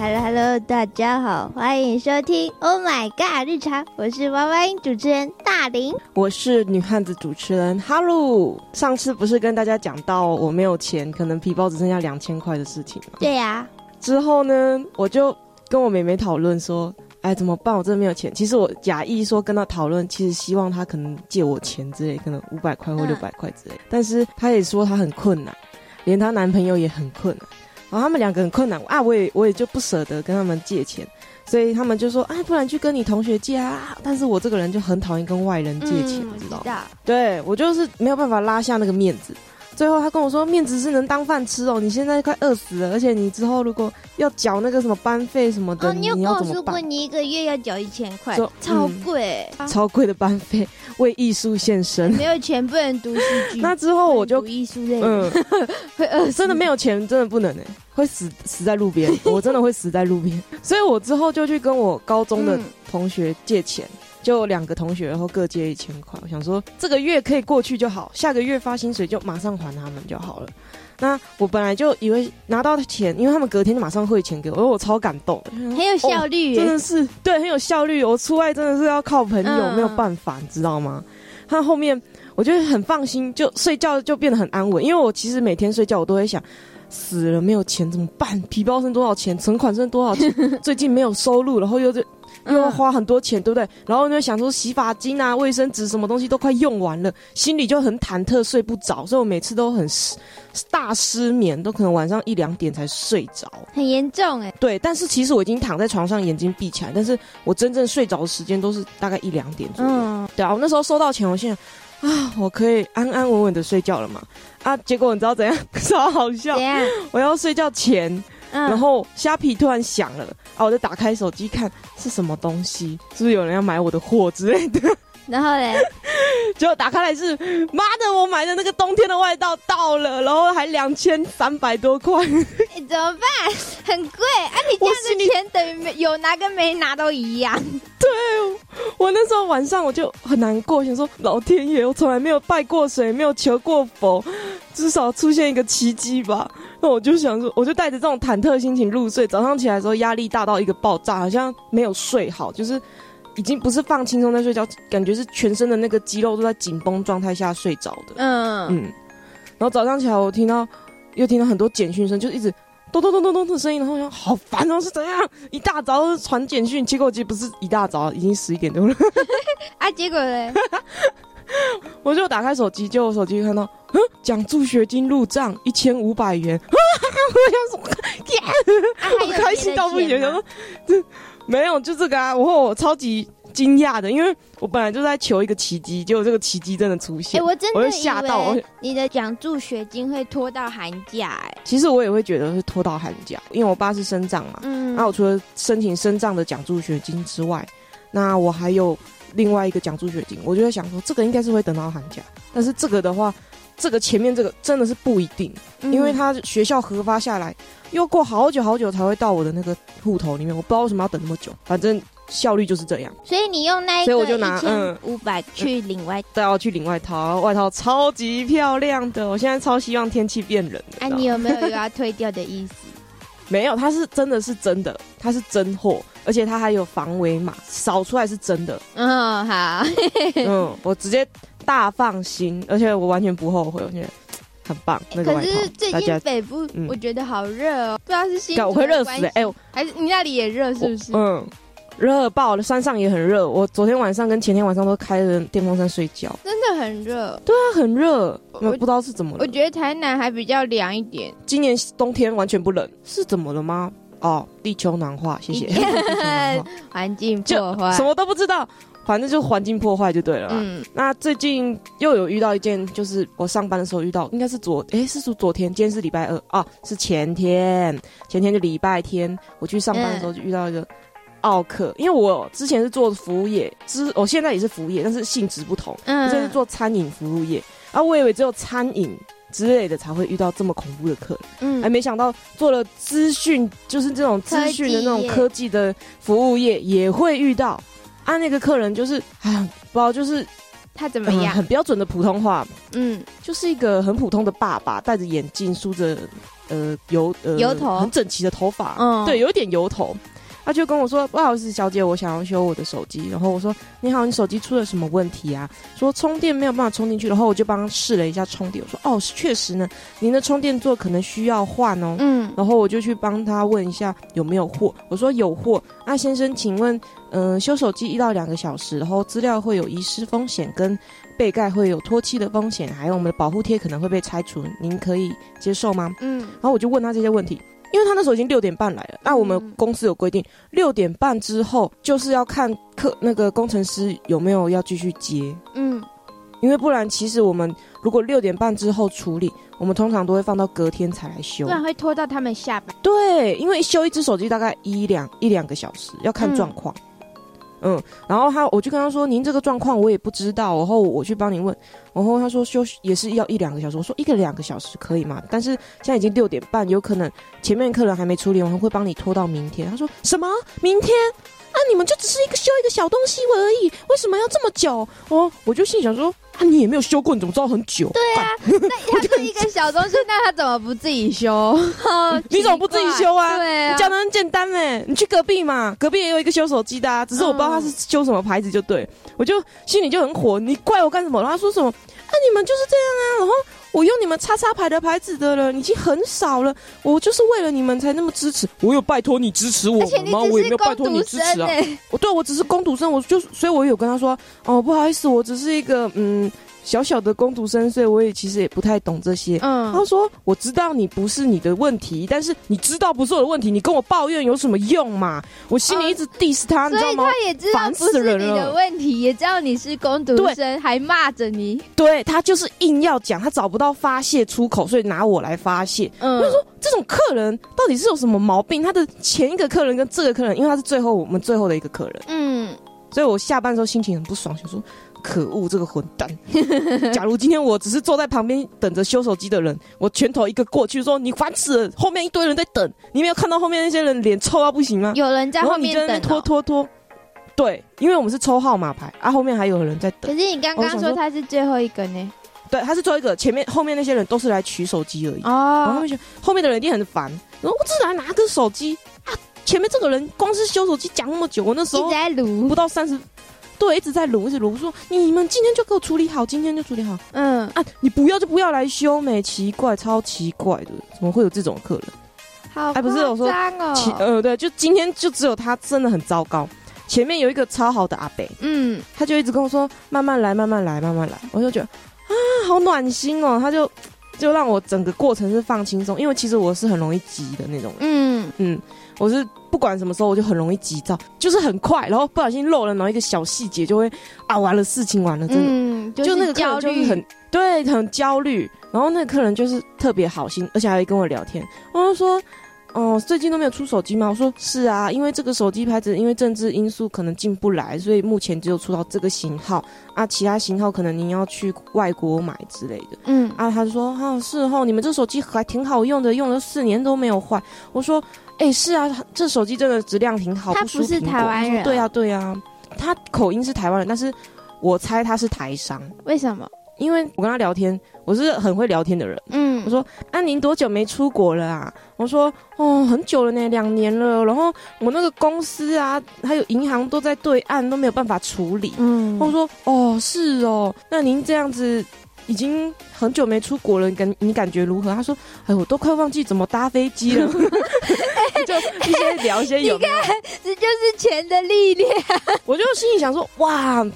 Hello Hello，大家好，欢迎收听 Oh My God 日常，我是娃娃音主持人大林，我是女汉子主持人哈喽。上次不是跟大家讲到我没有钱，可能皮包只剩下两千块的事情吗？对呀。之后呢，我就跟我妹妹讨论说，哎，怎么办？我真的没有钱。其实我假意说跟她讨论，其实希望她可能借我钱之类，可能五百块或六百块之类。但是她也说她很困难，连她男朋友也很困难。然后他们两个很困难啊，我也我也就不舍得跟他们借钱，所以他们就说，啊，不然去跟你同学借啊。但是我这个人就很讨厌跟外人借钱，知道？对，我就是没有办法拉下那个面子。最后他跟我说，面子是能当饭吃哦。你现在快饿死了，而且你之后如果要缴那个什么班费什么的，你要怎么办？你有说你一个月要缴一千块，超贵，超贵的班费，为艺术献身。没有钱不能读戏剧。那之后我就艺术类，嗯，会饿。真的没有钱，真的不能哎，会死死在路边。我真的会死在路边。所以我之后就去跟我高中的同学借钱。就两个同学，然后各借一千块。我想说这个月可以过去就好，下个月发薪水就马上还他们就好了。那我本来就以为拿到钱，因为他们隔天就马上汇钱给我，我超感动，很有效率，真的是对，很有效率。我出外真的是要靠朋友，没有办法，你知道吗？他后面我觉得很放心，就睡觉就变得很安稳。因为我其实每天睡觉，我都会想，死了没有钱怎么办？皮包剩多少钱？存款剩多少钱？最近没有收入，然后又这。又要花很多钱，对不对？然后就想说洗发精啊、卫生纸什么东西都快用完了，心里就很忐忑，睡不着。所以我每次都很失大失眠，都可能晚上一两点才睡着，很严重哎。对，但是其实我已经躺在床上，眼睛闭起来，但是我真正睡着的时间都是大概一两点左右。对啊，我那时候收到钱，我现在啊，我可以安安稳稳的睡觉了嘛？啊，结果你知道怎样？超好笑！我要睡觉前。然后虾皮突然响了，啊，我就打开手机看是什么东西，是不是有人要买我的货之类的？然后嘞，结果打开来是，妈的，我买的那个冬天的外套到了，然后还两千三百多块，你怎么办？很贵啊！你这样的钱等于没有拿跟没拿都一样。对，我那时候晚上我就很难过，想说老天爷，我从来没有拜过谁，没有求过佛，至少出现一个奇迹吧。那我就想说，我就带着这种忐忑心情入睡。早上起来的时候，压力大到一个爆炸，好像没有睡好，就是已经不是放轻松在睡觉，感觉是全身的那个肌肉都在紧绷状态下睡着的。嗯嗯。然后早上起来，我听到又听到很多简讯声，就一直咚咚咚咚咚的声音，然后想好烦哦，是怎样？一大早传简讯，结果其实不是一大早，已经十一点多了。啊，结果嘞？我就打开手机，就我手机看到，嗯，奖助学金入账一千五百元，我想说，我开心到不行，想说这没有就这个啊，我我超级惊讶的，因为我本来就在求一个奇迹，结果这个奇迹真的出现，哎，我真的吓到，你的奖助学金会拖到寒假，哎，其实我也会觉得是拖到寒假，因为我爸是生长嘛，嗯，那我除了申请生长的奖助学金之外，那我还有。另外一个奖助学金，我就在想说，这个应该是会等到寒假，但是这个的话，这个前面这个真的是不一定，因为他学校核发下来，又过好久好久才会到我的那个户头里面，我不知道为什么要等那么久，反正效率就是这样。所以你用那，所以我就拿嗯五百去领外，对，要去领外套，外套超级漂亮的，我现在超希望天气变冷。哎，你有没有要退掉的意思？没有，它是真的是真的，它是真货。而且它还有防伪码，扫出来是真的。嗯，好。嗯，我直接大放心，而且我完全不后悔，我觉得很棒。那个可是最近北部我觉得好热哦，不知道是新我会热死哎，还是你那里也热是不是？嗯，热爆了，山上也很热。我昨天晚上跟前天晚上都开着电风扇睡觉，真的很热。对啊，很热，我不知道是怎么了。我觉得台南还比较凉一点，今年冬天完全不冷，是怎么了吗？哦，地球暖化，谢谢。环境破坏，什么都不知道，反正就环境破坏就对了。嗯，那最近又有遇到一件，就是我上班的时候遇到，应该是昨，哎，是说昨天，今天是礼拜二啊，是前天，前天就礼拜天，我去上班的时候就遇到一个奥克，因为我之前是做服务业，之我现在也是服务业，但是性质不同，嗯，这是做餐饮服务业，啊，我以为只有餐饮。之类的才会遇到这么恐怖的客人，嗯，还没想到做了资讯，就是这种资讯的那种科技的服务业也会遇到，啊，那个客人就是，哎呀，不知道就是他怎么样，很标准的普通话，嗯，就是一个很普通的爸爸，戴着眼镜，梳着呃油呃油头。很整齐的头发，嗯。对，有一点油头。他就跟我说：“不好意思，小姐，我想要修我的手机。”然后我说：“你好，你手机出了什么问题啊？”说充电没有办法充进去。然后我就帮他试了一下充电，我说：“哦，确实呢，您的充电座可能需要换哦。”嗯，然后我就去帮他问一下有没有货。我说有货。那先生，请问，嗯、修手机一到两个小时，然后资料会有遗失风险，跟背盖会有脱漆的风险，还有我们的保护贴可能会被拆除，您可以接受吗？嗯，然后我就问他这些问题。因为他那时候已经六点半来了，那我们嗯公司有规定，六点半之后就是要看客那个工程师有没有要继续接，嗯，因为不然其实我们如果六点半之后处理，我们通常都会放到隔天才来修不。然会拖到他们下班。对，因为修一只手机大概一两一两个小时，要看状况。嗯嗯然后他我就跟他说：“您这个状况我也不知道。”然后我去帮您问，然后他说休息也是要一两个小时。我说一个两个小时可以吗？但是现在已经六点半，有可能前面客人还没处理完，会帮你拖到明天。他说什么明天？啊，你们就只是一个修一个小东西而已，为什么要这么久？哦，我就心想说啊，你也没有修过，你怎么知道很久？对啊，那 他是一个小东西，那他怎么不自己修？你怎么不自己修啊？对啊，你讲的很简单哎，你去隔壁嘛，隔壁也有一个修手机的、啊，只是我不知道他是修什么牌子，就对、我就心里就很火，你怪我干什么？然后他说什么？啊，你们就是这样啊，然后我用你们叉叉牌的牌子的人已经很少了，我就是为了你们才那么支持，我有拜托你支持我而且你吗？我也没只是工有拜托你读生支持啊，欸我对我只是工读生，我就所以我有跟他说，哦，不好意思，我只是一个嗯小小的工读生，所以我也其实也不太懂这些。嗯他说：“我知道你不是你的问题，但是你知道不是我的问题，你跟我抱怨有什么用嘛？”我心里一直 diss 他，你知道吗所以他？也知道是你的问题，也知道你是工读生，还骂着你。对他就是硬要讲，他找不到发泄出口，所以拿我来发泄。嗯，就说这种客人到底是有什么毛病？他的前一个客人跟这个客人，因为他是最后我们最后的一个客人，嗯，所以我下班的时候心情很不爽，想说。可恶，这个混蛋！假如今天我只是坐在旁边等着修手机的人，我拳头一个过去说：“你烦死了！”后面一堆人在等，你没有看到后面那些人脸臭到不行吗？有人在后后面等拖哦。拖拖。对，因为我们是抽号码牌啊，后面还有人在等。可是你刚刚说说他是最后一个呢？对，他是最后一个，前面后面那些人都是来取手机而已。然后他哦后面的人一定很烦，然后我只是来拿个手机啊，前面这个人光是修手机讲那么久，我那时候一直在撸不。到三十，对，一直在撸，一直撸，说你们今天就给我处理好，今天就处理好嗯，啊，你不要就不要来修美，奇怪，超奇怪的，怎么会有这种客人？好哎不是我说。呃，对，就今天就只有他真的很糟糕，前面有一个超好的阿北。嗯，他就一直跟我说慢慢来，慢慢来，慢慢来。我就觉得啊，好暖心哦。他就就让我整个过程是放轻松，因为其实我是很容易急的那种人。嗯，嗯，我是不管什么时候我就很容易急躁，就是很快，然后不小心漏了哪一个小细节，就会啊完了，事情完了，真的。嗯，就那个客焦虑，人就是很对，很焦虑。然后那个客人就是特别好心，而且还会跟我聊天。我就说，哦，最近都没有出手机吗？我说是啊，因为这个手机牌子因为政治因素可能进不来，所以目前只有出到这个型号啊，其他型号可能您要去外国买之类的。嗯啊，他就说，啊，是哦，你们这手机还挺好用的，用了四年都没有坏。我说，哎、是啊，这手机真的质量挺好，他不是台湾人对啊，对啊，他口音是台湾人，但是我猜他是台商。为什么？因为我跟他聊天，我是很会聊天的人。嗯，我说：“啊，您多久没出国了啊？”我说：“哦，很久了呢，两年了。然后我那个公司啊，还有银行都在对岸，都没有办法处理。”嗯，我说：“哦，是哦，那您这样子已经很久没出国了，你感你感觉如何？”他说：“哎，我都快忘记怎么搭飞机了。”就一些聊一些有没有这就是钱的力量。我就心里想说，哇，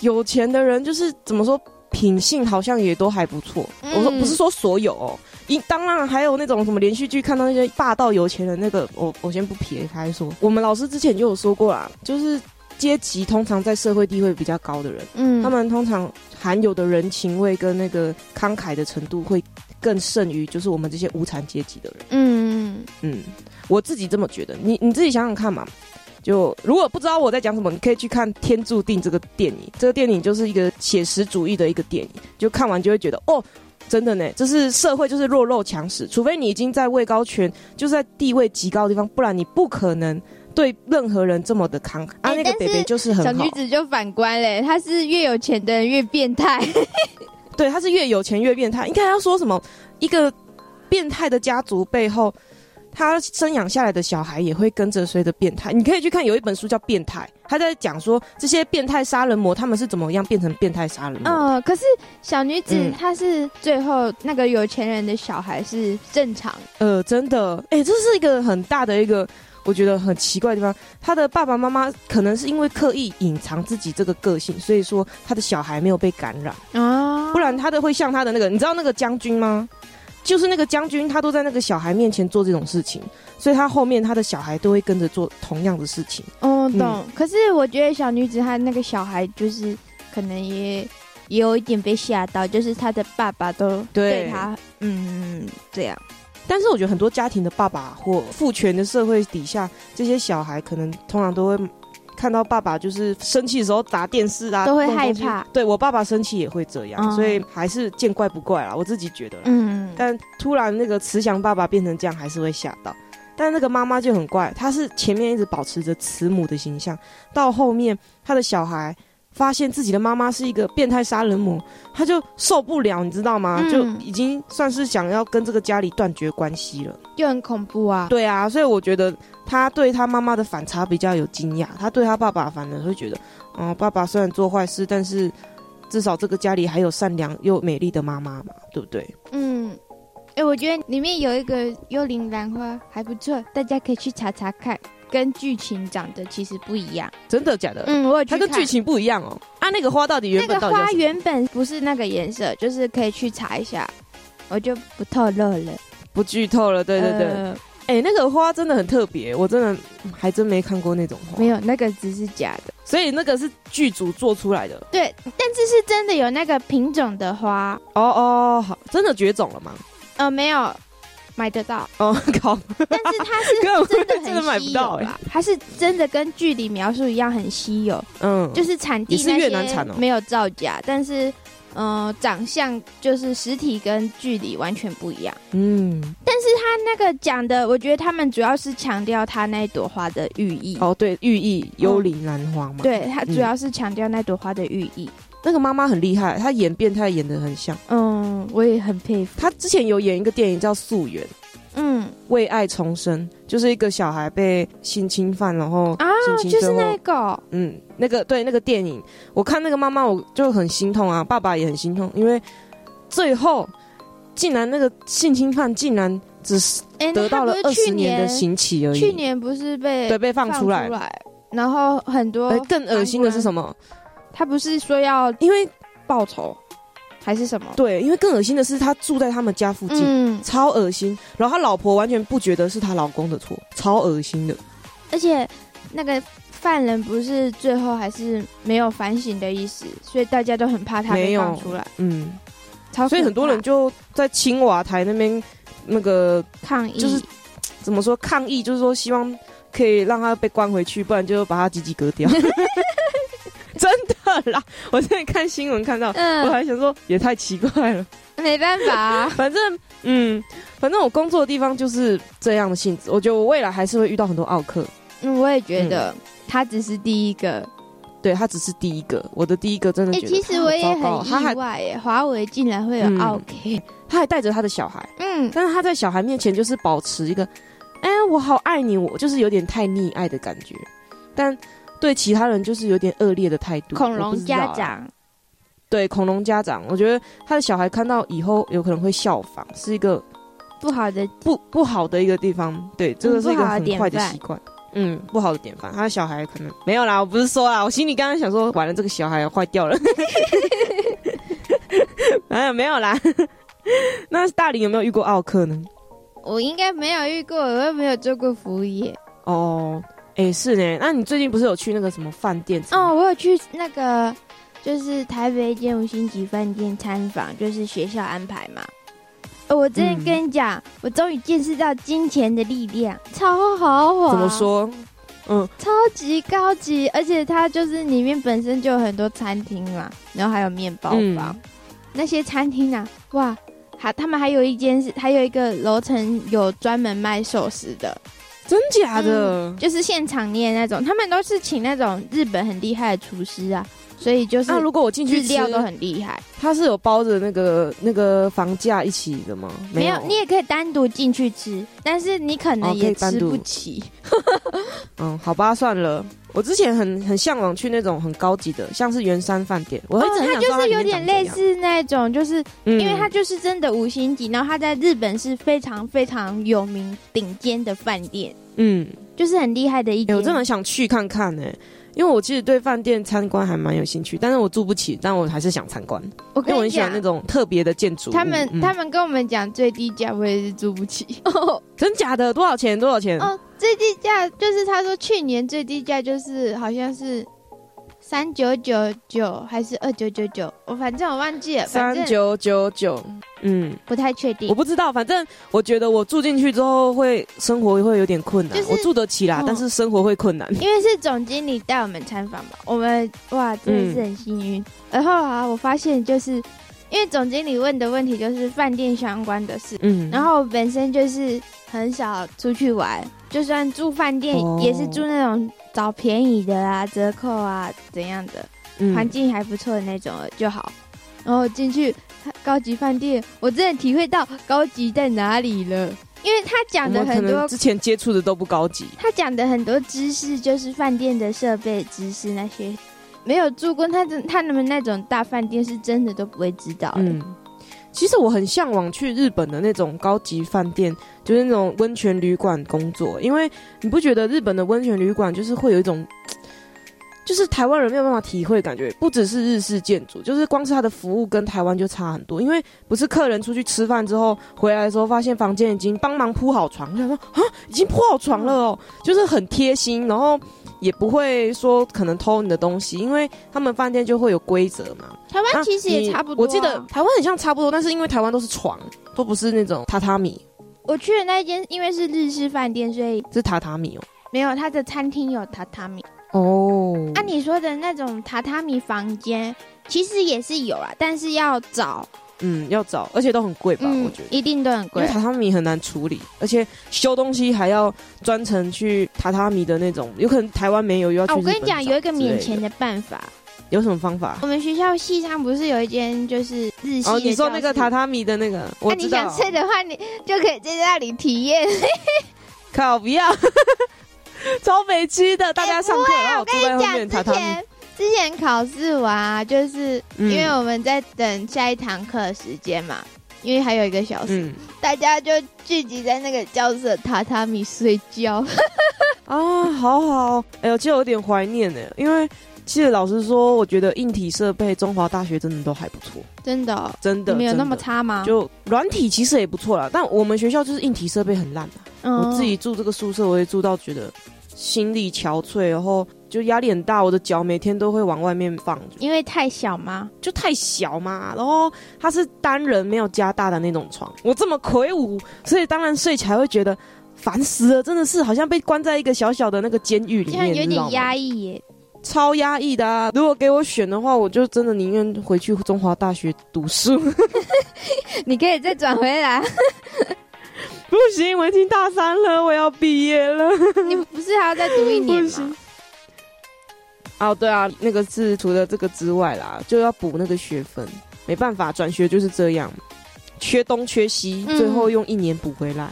有钱的人就是怎么说，品性好像也都还不错。嗯我说不是说所有哦，一当然还有那种什么连续剧看到那些霸道有钱人，那个我我先不撇开说，我们老师之前就有说过啦，就是阶级通常在社会地位比较高的人，嗯他们通常含有的人情味跟那个慷慨的程度会更胜于就是我们这些无产阶级的人。嗯嗯，我自己这么觉得。你你自己想想看嘛。就如果不知道我在讲什么，你可以去看《天注定》这个电影。这个电影就是一个写实主义的一个电影，就看完就会觉得哦，真的呢，就是社会就是弱肉强食，除非你已经在位高权，就是在地位极高的地方，不然你不可能对任何人这么的慷慨。啊，那个北北就是很小好女，子就反观嘞，她是越有钱的人越变态。对，她是越有钱越变态。应该要说什么？一个变态的家族背后，他生养下来的小孩也会跟着随着变态。你可以去看有一本书叫《变态》，他在讲说这些变态杀人魔他们是怎么样变成变态杀人魔。嗯，可是小女子嗯她是最后那个有钱人的小孩是正常，呃，真的，哎、这是一个很大的一个。我觉得很奇怪的地方，他的爸爸妈妈可能是因为刻意隐藏自己这个个性，所以说他的小孩没有被感染。啊不然他的会像他的那个，你知道那个将军吗？就是那个将军，他都在那个小孩面前做这种事情，所以他后面他的小孩都会跟着做同样的事情。哦，嗯懂。可是我觉得小女子她那个小孩就是可能也也有一点被吓到，就是他的爸爸都对对她嗯这样。但是我觉得很多家庭的爸爸或父权的社会底下，这些小孩可能通常都会看到爸爸就是生气的时候砸电视啊，都会害怕对我爸爸生气也会这样，嗯所以还是见怪不怪啦。我自己觉得啦。嗯，但突然那个慈祥爸爸变成这样，还是会吓到。但那个妈妈就很怪，她是前面一直保持着慈母的形象，到后面她的小孩发现自己的妈妈是一个变态杀人魔，他就受不了，你知道吗？嗯就已经算是想要跟这个家里断绝关系了。就很恐怖啊。对啊，所以我觉得他对他妈妈的反差比较有惊讶，他对他爸爸反而会觉得，嗯、爸爸虽然做坏事，但是至少这个家里还有善良又美丽的妈妈嘛，对不对？嗯，哎、我觉得里面有一个幽灵兰花还不错，大家可以去查查看，跟剧情长得其实不一样。真的假的？嗯，我有去看它跟剧情不一样哦。啊，那个花到底原那个花本到底叫什么原本不是那个颜色，就是可以去查一下，我就不透露了。不剧透了，对对对。呃哎、那个花真的很特别，我真的嗯还真没看过那种花没。有，那个只是假的。所以那个是剧组做出来的。对，但是是真的有那个品种的花，哦哦，好，真的绝种了吗？呃，没有买得到，哦，靠，但是它是 真的很稀有啦，它是真的跟剧里描述一样很稀有，嗯，就是产地也是越南产哦没有造假，但是。呃，长相就是实体跟剧里完全不一样，嗯，但是他那个讲的，我觉得他们主要是强调他那朵花的寓意。哦，对，寓意幽灵兰花嘛。，对他嗯主要是强调那朵花的寓意。那个妈妈很厉害，她演变态演的很像。嗯，我也很佩服。他之前有演一个电影叫《素媛》，嗯为爱重生，就是一个小孩被性侵犯，然后啊，就是那个，嗯，那个对那个电影，我看那个妈妈我就很心痛啊，爸爸也很心痛，因为最后竟然那个性侵犯竟然只是哎，得到了二十年的刑期而已。去年不是被对被放放出来，然后很多呃更恶心的是什？么？他不是说要因为报仇还是什么？对，因为更恶心的是他住在他们家附近。嗯，超恶心，然后他老婆完全不觉得是他老公的错，超恶心的。而且那个犯人不是最后还是没有反省的意思，所以大家都很怕他被没有放出来，嗯，超所以很多人就在青瓦台那边那个抗议，就是怎么说抗议，就是说希望可以让他被关回去，不然就把他鸡鸡割掉。我之前看新闻看到，我嗯，还想说也太奇怪了。没办法。啊，反正嗯，反正我工作的地方就是这样的性质。我觉得我未来还是会遇到很多奥克，嗯，我也觉得他只是第一个。对他只是第一个，我的第一个真的哎、觉得其实我也很意外耶，华为竟然会有嗯。OK，他还带着他的小孩，嗯。但是他在小孩面前就是保持一个，哎、我好爱你，我就是有点太溺爱的感觉，但对其他人就是有点恶劣的态度。恐龙家长，对恐龙家长，我觉得他的小孩看到以后有可能会效仿，是一个不好的，不不好的一个地方。对，这个是一个很坏的习惯。嗯，不好的典范。他的小孩可能没有啦，我不是说啦，我心里刚刚想说，完了，这个小孩坏掉了。哎，没有啦。那大林有没有遇过奥克呢？我应该没有遇过，我又没有做过服务业。哦，哎、是呢。那你最近不是有去那个什么饭店？哦，，我有去那个，就是台北一间五星级饭店参访，就是学校安排嘛。呃我真的嗯跟你讲，我终于见识到金钱的力量，超豪华。怎么？说？嗯，超级高级，而且它就是里面本身就有很多餐厅嘛，然后还有面包房。嗯那些餐厅啊，哇，还他们还有一间是，还有一个楼层有专门卖寿司的，真假的？就是现场捏那种，他们都是请那种日本很厉害的厨师啊，所以就是那如果我进去吃，料都很厉害。它是有包着那个那个房价一起的吗？没有，你也可以单独进去吃，但是你可能也吃不起。嗯，好吧，算了。我之前很很向往去那种很高级的，像是圆山饭店。哦，它就是有点类似那种，就是因为它就是真的五星级，然后它在日本是非常非常有名、顶尖的饭店。嗯，就是很厉害的一点。我真的想去看看呢，因为我其实对饭店参观还蛮有兴趣，但是我住不起，但我还是想参观。我跟你讲，那种特别的建筑，他们他们跟我们讲最低价，我也是住不起。真假的？多少钱？多少钱？哦，最低价就是他说去年最低价就是好像是。三九九九还是二九九九？我反正我忘记了。三九九九，嗯，不太确定。我不知道，反正我觉得我住进去之后会生活会有点困难。我住得起啦，但是生活会困难。因为是总经理带我们参访嘛，我们哇真的是很幸运。然后啊，我发现就是因为总经理问的问题就是饭店相关的事，嗯，然后本身就是很少出去玩，就算住饭店也是住那种。找便宜的啊，折扣啊，怎样的，环境还不错的那种就好。然后进去高级饭店，我真的体会到高级在哪里了。因为他讲的很多之前接触的都不高级，他讲的很多知识就是饭店的设备知识那些，没有住过他的他们那种大饭店是真的都不会知道。嗯。其实我很向往去日本的那种高级饭店，就是那种温泉旅馆工作，因为你不觉得日本的温泉旅馆就是会有一种，就是台湾人没有办法体会感觉，不只是日式建筑，就是光是它的服务跟台湾就差很多。因为不是客人出去吃饭之后回来的时候，发现房间已经帮忙铺好床，就说啊，已经铺好床了哦，就是很贴心，然后。也不会说可能偷你的东西，因为他们饭店就会有规则嘛。台湾其实也差不多，我记得台湾很像差不多，但是因为台湾都是床，都不是那种榻榻米。我去的那一间因为是日式饭店，所以是榻榻米哦。没有，它的餐厅有榻榻米哦。按你说的那种榻榻米房间，其实也是有啊，但是要找。嗯，要找，而且都很贵吧？我觉得一定都很贵。因为榻榻米很难处理，而且修东西还要专程去榻榻米的那种，有可能台湾没有，又要去。我跟你讲，有一个免钱的办法。有什么方法？我们学校系上不是有一间就是日系？哦，你说那个榻榻米的那个，那你想吃的话，你就可以在那里体验。靠，不要，超北区的，大家上课然后坐在后面榻榻米。之前考试完，就是因为我们在等下一堂课的时间嘛，因为还有一个小时，大家就聚集在那个教室的榻榻米睡觉。啊，好好，哎呦，就有点怀念呢。因为其实老实说，我觉得硬体设备中华大学真的都还不错，真的，真的没有那么差吗？就软体其实也不错啦，但我们学校就是硬体设备很烂我自己住这个宿舍，我也住到觉得心力憔悴，然后。就压力很大，我的脚每天都会往外面放，因为太小吗？就太小嘛。然后它是单人没有加大的那种床，我这么魁梧，所以当然睡起来会觉得烦死了，真的是好像被关在一个小小的那个监狱里面，有点压抑耶，超压抑的啊！如果给我选的话，我就真的宁愿回去中华大学读书。你可以再转回来，不行，我已经大三了，我要毕业了。你不是还要再读一年吗？哦，对啊，那个是除了这个之外啦，就要补那个学分，没办法，转学就是这样，缺东缺西，最后用一年补回来。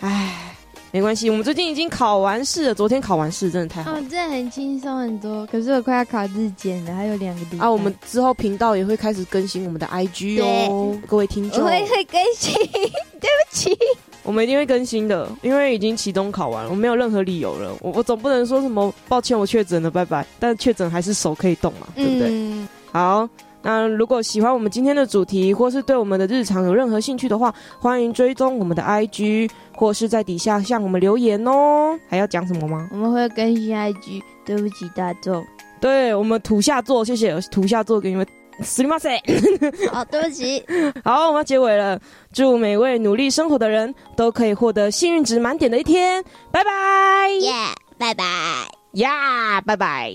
唉，没关系，我们最近已经考完试了，昨天考完试真的太好，真的很轻松很多。可是我快要考日检了，还有两个地方。啊，我们之后频道也会开始更新我们的 IG 哦，各位听众，我会会更新，对不起。我们一定会更新的，因为已经期中考完了，我没有任何理由了。我我总不能说什么抱歉，我确诊了，拜拜。但确诊还是手可以动嘛，对不对？好，那如果喜欢我们今天的主题，或是对我们的日常有任何兴趣的话，欢迎追踪我们的 IG，或是在底下向我们留言哦。还要讲什么吗？我们会更新 IG，对不起大众。对我们土下座，谢谢土下座给你们。死你妈塞！好，对不起。好，我们要结尾了。祝每位努力生活的人都可以获得幸运值满点的一天。拜拜。耶，拜拜。呀，拜拜。